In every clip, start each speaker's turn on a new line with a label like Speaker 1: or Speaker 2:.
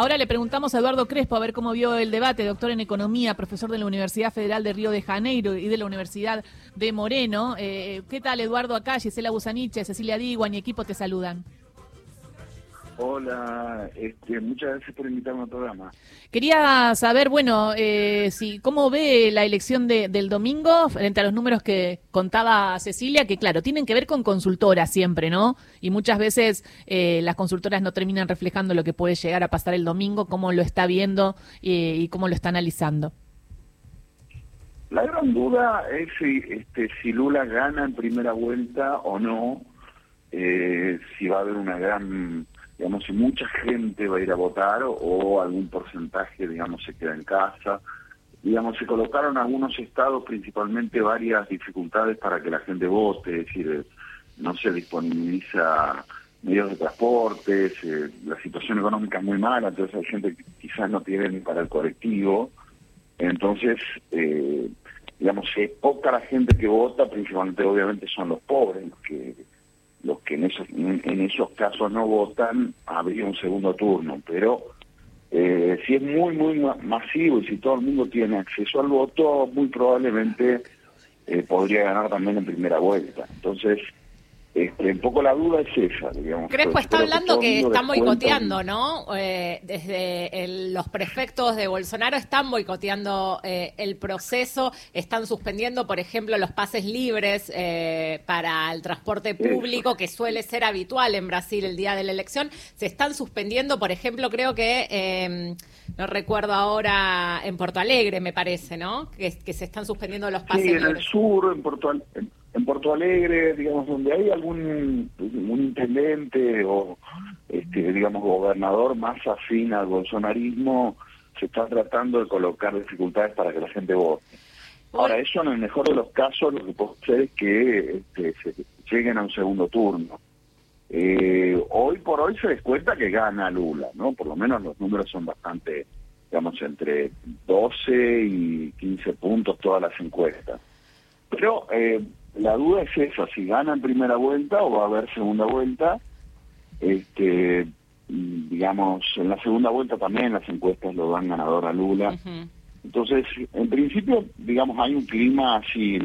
Speaker 1: Ahora le preguntamos a Eduardo Crespo a ver cómo vio el debate, doctor en Economía, profesor de la Universidad Federal de Río de Janeiro y de la Universidad de Moreno. Eh, ¿Qué tal, Eduardo? Acá, Gisela Busaniche, Cecilia Diguan y equipo te saludan.
Speaker 2: Hola, este, muchas gracias por invitarme al programa.
Speaker 1: Quería saber, bueno, eh, si cómo ve la elección del domingo frente a los números que contaba Cecilia, que claro, tienen que ver con consultoras siempre, ¿no? Y muchas veces eh, las consultoras no terminan reflejando lo que puede llegar a pasar el domingo, cómo lo está viendo eh, y cómo lo está analizando.
Speaker 2: La gran duda es si, este, si Lula gana en primera vuelta o no, si va a haber una gran digamos, si mucha gente va a ir a votar o, algún porcentaje, digamos, se queda en casa. Digamos, se colocaron algunos estados principalmente varias dificultades para que la gente vote, es decir, no se disponibiliza medios de transporte, la situación económica es muy mala, entonces hay gente que quizás no tiene ni para el colectivo. Entonces, eh, digamos, es poca la gente que vota, principalmente obviamente son los pobres, los que los que en esos, esos casos no votan, habría un segundo turno. Pero eh, si es muy, muy masivo y si todo el mundo tiene acceso al voto, muy probablemente eh, podría ganar también en primera vuelta. Entonces, este, un poco la duda es esa, digamos.
Speaker 3: Crespo está hablando que, están boicoteando, ¿no? Eh, desde los prefectos de Bolsonaro están boicoteando eh, el proceso, están suspendiendo, por ejemplo, los pases libres eh, para el transporte público, que suele ser habitual en Brasil el día de la elección. Se están suspendiendo, por ejemplo, creo que, em, no recuerdo ahora, en Porto Alegre, me parece, ¿no? Que, se están suspendiendo los pases
Speaker 2: libres. En el sur, en Porto Alegre en Porto Alegre, digamos, donde hay algún un intendente o, este, digamos, gobernador más afín al bolsonarismo, se está tratando de colocar dificultades para que la gente vote. Ahora, eso en el mejor de los casos lo que puede ser es que este, se lleguen a un segundo turno. Eh, hoy por hoy se descuenta que gana Lula, ¿no? Por lo menos los números son bastante, digamos, entre 12 y 15 puntos todas las encuestas. Pero eh, la duda es esa, si gana en primera vuelta o va a haber segunda vuelta. Este, digamos, en la segunda vuelta también las encuestas lo dan ganador a Lula. Entonces, en principio, digamos, hay un clima así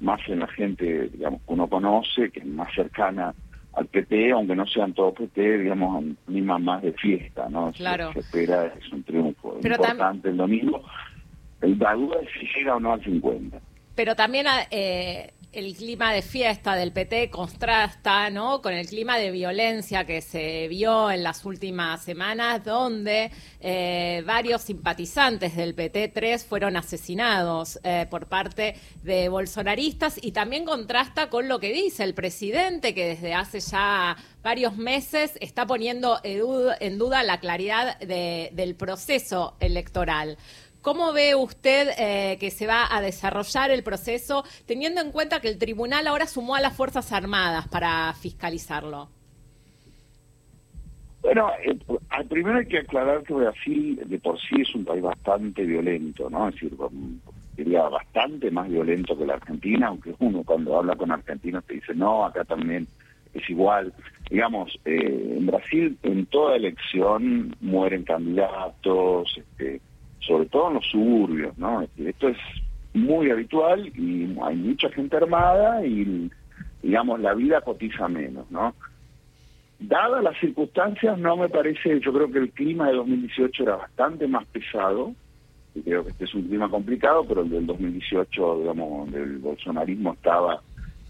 Speaker 2: más en la gente, digamos, que uno conoce, que es más cercana al PT, aunque no sean todos PT, digamos, un clima más de fiesta, ¿no?
Speaker 3: Claro.
Speaker 2: Se, espera, es un triunfo importante el domingo. La duda es si llega o no al 50.
Speaker 3: Pero también eh, el clima de fiesta del PT contrasta ¿no? con el clima de violencia que se vio en las últimas semanas, donde eh, varios simpatizantes del PT3 fueron asesinados eh, por parte de bolsonaristas y también contrasta con lo que dice el presidente, que desde hace ya varios meses está poniendo en duda la claridad del proceso electoral. ¿Cómo ve usted eh, que se va a desarrollar el proceso teniendo en cuenta que el tribunal ahora sumó a las Fuerzas Armadas para fiscalizarlo?
Speaker 2: Bueno, eh, primero hay que aclarar que Brasil de por sí es un país bastante violento, ¿no? Es decir, diría bastante más violento que la Argentina, aunque uno cuando habla con argentinos te dice, no, acá también es igual. Digamos, eh, en Brasil en toda elección mueren candidatos, este, sobre todo en los suburbios, ¿no? Esto es muy habitual y hay mucha gente armada y, digamos, la vida cotiza menos, ¿no? Dadas las circunstancias, no me parece, yo creo que el clima de 2018 era bastante más pesado, y creo que este es un clima complicado, pero el del 2018, digamos, del bolsonarismo estaba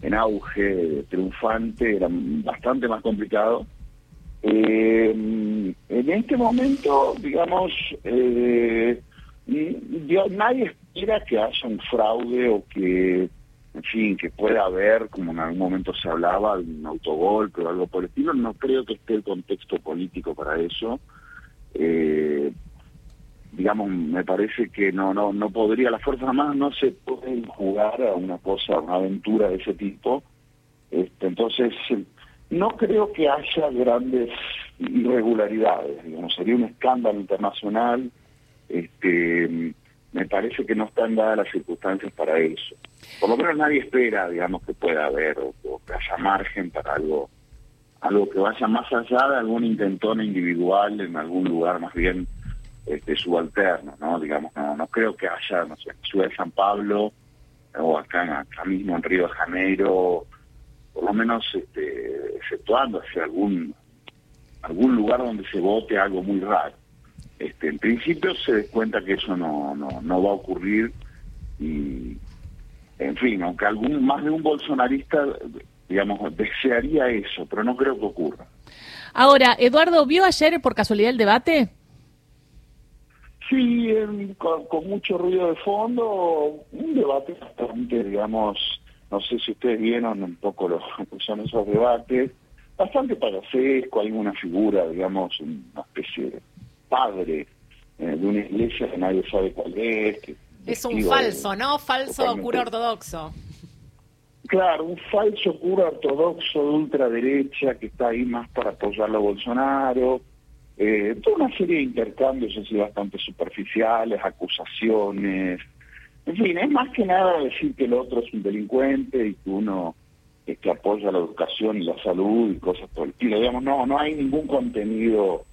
Speaker 2: en auge, triunfante, era bastante más complicado. Eh, en este momento, digamos, eh, nadie espera que haya un fraude o que, en fin, que pueda haber, como en algún momento se hablaba, un autogolpe o algo por el estilo. No creo que esté el contexto político para eso. Eh, digamos, me parece que no no no podría, las Fuerzas Armadas no se pueden jugar a una cosa, una aventura de ese tipo. Este, entonces, no creo que haya grandes irregularidades, digamos, sería un escándalo internacional este, me parece que no están dadas las circunstancias para eso. Por lo menos nadie espera, digamos, que pueda haber o, que haya margen para algo algo que vaya más allá de algún intentón individual en algún lugar más bien este, subalterno, ¿no? Digamos, no, no creo que haya, no sé, en Ciudad de San Pablo o acá, acá mismo en Río de Janeiro, por lo menos este, exceptuando hacia algún algún lugar donde se vote algo muy raro. Este, en principio se des cuenta que eso no, no, no va a ocurrir y, en fin, aunque algún más de un bolsonarista, digamos, desearía eso, pero no creo que ocurra.
Speaker 1: Ahora, Eduardo, ¿vio ayer por casualidad el debate?
Speaker 2: Sí, con, mucho ruido de fondo, un debate bastante, digamos, no sé si ustedes vieron un poco los son esos debates, bastante parafesco, hay una figura, digamos, una especie de padre eh, de una iglesia que nadie sabe cuál es.
Speaker 3: es un falso, ¿no? Falso cura ortodoxo.
Speaker 2: Claro, un falso cura ortodoxo de ultraderecha que está ahí más para apoyar a Bolsonaro. Eh, toda una serie de intercambios así bastante superficiales, acusaciones. En fin, es más que nada decir que el otro es un delincuente y que uno que apoya la educación y la salud y cosas por el estilo. Digamos, no, no hay ningún contenido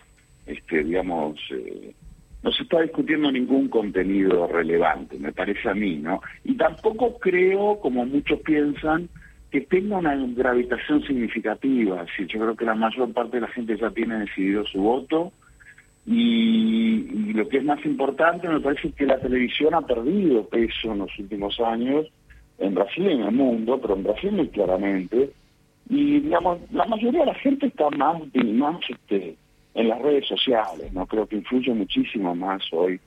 Speaker 2: este, digamos, eh, no se está discutiendo ningún contenido relevante, me parece a mí, ¿no? Y tampoco creo, como muchos piensan, que tenga una gravitación significativa. Sí, yo creo que la mayor parte de la gente ya tiene decidido su voto. Y, lo que es más importante, me parece que la televisión ha perdido peso en los últimos años, en Brasil y en el mundo, pero en Brasil muy claramente. Y, digamos, la mayoría de la gente está más, más este, en las redes sociales, ¿no? Creo que influye muchísimo más hoy.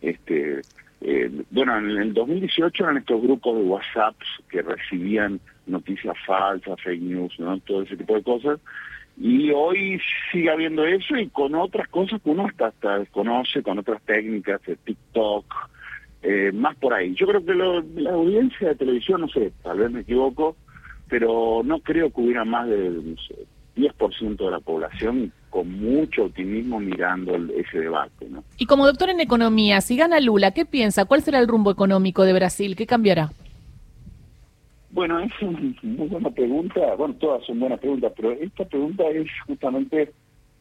Speaker 2: Este, eh, bueno, en el 2018 eran estos grupos de WhatsApp que recibían noticias falsas, fake news. Todo ese tipo de cosas. Y hoy sigue habiendo eso y con otras cosas que uno hasta, hasta desconoce, con otras técnicas de TikTok, eh, más por ahí. Yo creo que la audiencia de televisión, no sé, tal vez me equivoco, pero no creo que hubiera más de 10% de la población con mucho optimismo mirando ese debate. ¿no?
Speaker 1: Y como doctor en economía, si gana Lula, ¿qué piensa? ¿Cuál será el rumbo económico de Brasil? ¿Qué cambiará?
Speaker 2: Bueno, es una muy buena pregunta. Bueno, todas son buenas preguntas, pero esta pregunta es justamente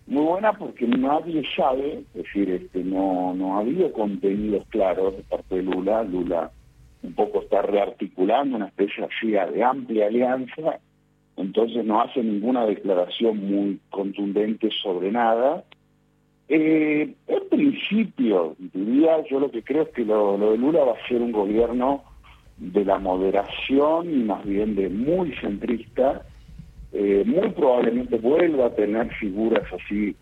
Speaker 2: muy buena porque nadie sabe, es decir, este, no, no ha habido contenidos claros de parte de Lula. Lula un poco está rearticulando una especie así de amplia alianza entonces no hace ninguna declaración muy contundente sobre nada. Eh, en principio, diría, yo lo que creo es que lo, de Lula va a ser un gobierno de la moderación y más bien de muy centrista. Eh, muy probablemente vuelva a tener figuras así,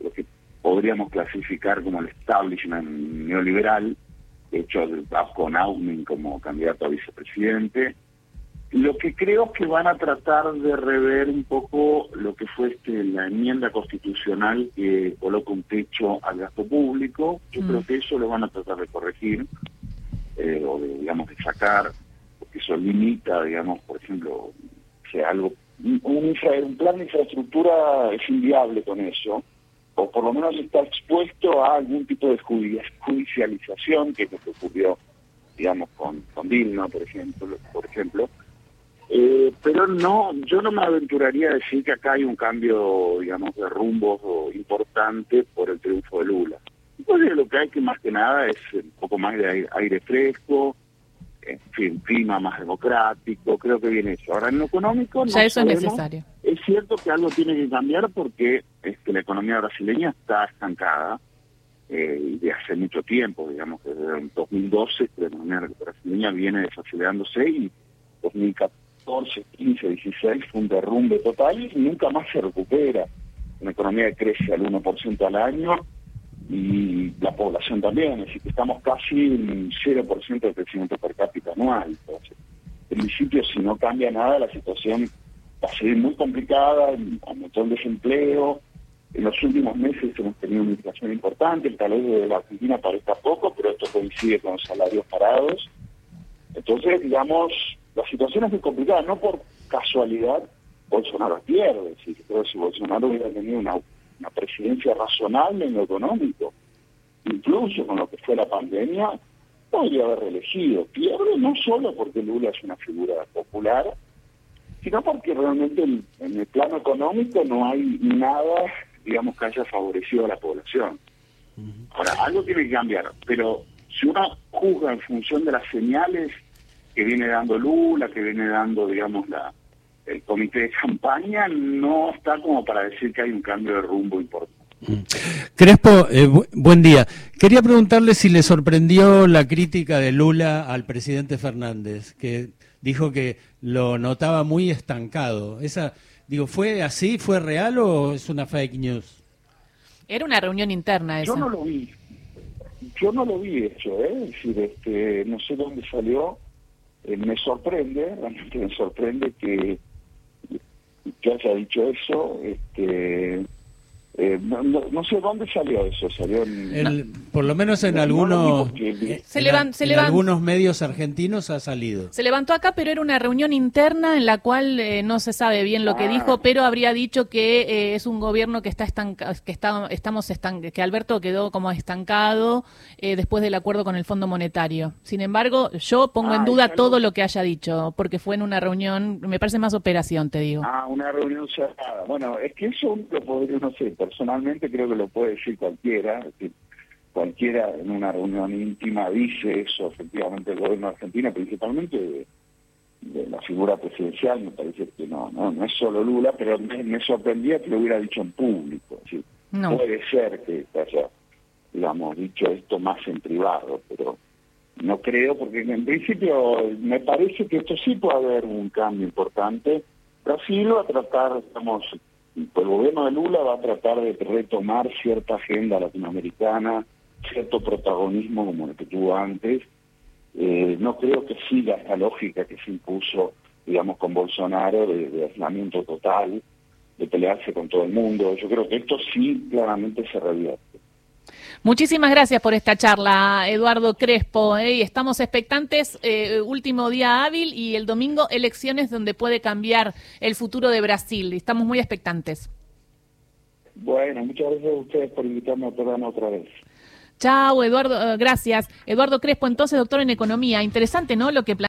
Speaker 2: lo que podríamos clasificar como el establishment neoliberal, hecho con Augmin como candidato a vicepresidente. Lo que creo es que van a tratar de rever un poco lo que fue este, la enmienda constitucional que coloca un techo al gasto público. Yo mm. creo que eso lo van a tratar de corregir eh, o de, digamos, de sacar, porque eso limita, digamos, por ejemplo, que algo, un, plan de infraestructura es inviable con eso, o por lo menos está expuesto a algún tipo de judicialización, que es lo que ocurrió, digamos, con, con Dilma, por ejemplo, por ejemplo eh, pero no, yo no me aventuraría a decir que acá hay un cambio, digamos, de rumbo importante por el triunfo de Lula. Pues lo que hay que más que nada es un poco más de aire, fresco, en fin, clima más democrático, creo que viene eso. Ahora, en lo económico,
Speaker 1: ya eso es necesario.
Speaker 2: Es cierto que algo tiene que cambiar porque este, la economía brasileña está estancada eh, de hace mucho tiempo, digamos, desde el 2012 la economía brasileña viene desacelerándose y 2014 14, 15, 16 fue un derrumbe total y nunca más se recupera. Una economía que crece al 1% al año y la población también, es decir, que estamos casi en 0% de crecimiento per cápita anual. Entonces, en principio, si no cambia nada, la situación va a seguir muy complicada, aumentó el desempleo. En los últimos meses hemos tenido una inflación importante, el talento de la Argentina parezca poco, pero esto coincide con salarios parados. Entonces, digamos, la situación es muy complicada, no por casualidad Bolsonaro pierde, si, si Bolsonaro hubiera tenido una, presidencia razonable en lo económico, incluso con lo que fue la pandemia, podría haber reelegido. Pierde no solo porque Lula es una figura popular, sino porque realmente en, el plano económico no hay nada, digamos, que haya favorecido a la población. Ahora, algo tiene que cambiar, pero si uno juzga en función de las señales que viene dando Lula, que viene dando, digamos, la el comité de campaña, no está como para decir que hay un cambio de rumbo importante.
Speaker 4: Crespo, eh, buen día. Quería preguntarle si le sorprendió la crítica de Lula al presidente Fernández, que dijo que lo notaba muy estancado. Esa, digo, ¿fue así? ¿Fue real o es una fake news?
Speaker 1: Era una reunión interna esa.
Speaker 2: Yo no lo vi. Yo no lo vi hecho, ¿eh? Es decir, este, no sé dónde salió. Eh, me sorprende, realmente me sorprende que, que haya dicho eso. Este, eh, no, sé dónde salió eso, salió
Speaker 4: por lo menos en algunos
Speaker 1: se
Speaker 4: algunos medios argentinos ha salido.
Speaker 1: Se levantó acá, pero era una reunión interna en la cual eh, no se sabe bien lo que ah. dijo, pero habría dicho que eh, es un gobierno que está estancado, que está, estamos que Alberto quedó como estancado después del acuerdo con el Fondo Monetario. Sin embargo, yo pongo en duda todo lo que haya dicho, porque fue en una reunión, me parece más operación, te digo.
Speaker 2: Ah, una reunión cerrada. Bueno, es que eso lo podría, no sé, personalmente creo que lo puede decir cualquiera, cualquiera en una reunión íntima dice eso, efectivamente, el gobierno argentino, principalmente de, la figura presidencial, me parece que no, no, no es solo Lula, pero me, sorprendía que lo hubiera dicho en público. Puede ser que haya, digamos, dicho esto más en privado, pero no creo, porque en principio me parece que esto sí puede haber un cambio importante. Brasil va a tratar, estamos el gobierno de Lula va a tratar de retomar cierta agenda latinoamericana, cierto protagonismo como el que tuvo antes. Eh, no creo que siga esta lógica que se impuso, digamos, con Bolsonaro de, aislamiento total, de pelearse con todo el mundo. Yo creo que esto sí claramente se revierte.
Speaker 1: Muchísimas gracias por esta charla, Eduardo Crespo. ¿eh? Y estamos expectantes, eh, último día hábil y el domingo elecciones donde puede cambiar el futuro de Brasil. Estamos muy expectantes.
Speaker 2: Bueno, muchas gracias a ustedes por invitarme al programa otra vez.
Speaker 1: Chao, Eduardo, eh, gracias. Eduardo Crespo, entonces doctor en economía. Interesante, ¿no? Lo que